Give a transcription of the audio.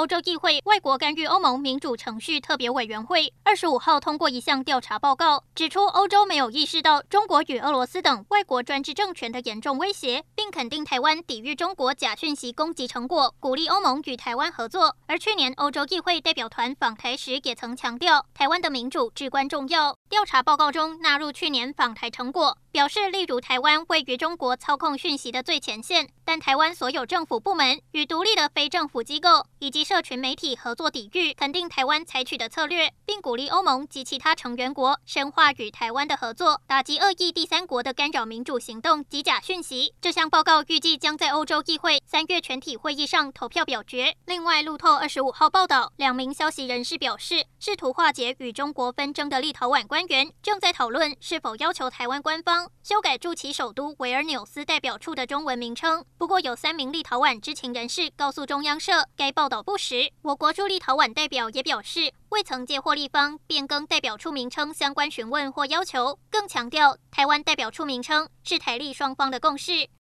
欧洲议会外国干预欧盟民主程序特别委员会二十五号通过一项调查报告，指出欧洲没有意识到中国与俄罗斯等外国专制政权的严重威胁，并肯定台湾抵御中国假讯息攻击成果，鼓励欧盟与台湾合作。而去年欧洲议会代表团访台时也曾强调，台湾的民主至关重要。调查报告中纳入去年访台成果。表示，例如台湾位于中国操控讯息的最前线，但台湾所有政府部门与独立的非政府机构以及社群媒体合作抵御，肯定台湾采取的策略，并鼓励欧盟及其他成员国深化与台湾的合作，打击恶意第三国的干扰民主行动及假讯息。这项报告预计将在欧洲议会三月全体会议上投票表决。另外，路透二十五号报道，两名消息人士表示，试图化解与中国纷争的立陶宛官员正在讨论是否要求台湾官方。修改驻其首都维尔纽斯代表处的中文名称。不过，有三名立陶宛知情人士告诉中央社，该报道不时。我国驻立陶宛代表也表示，未曾接获立方变更代表处名称相关询问或要求，更强调台湾代表处名称是台立双方的共识。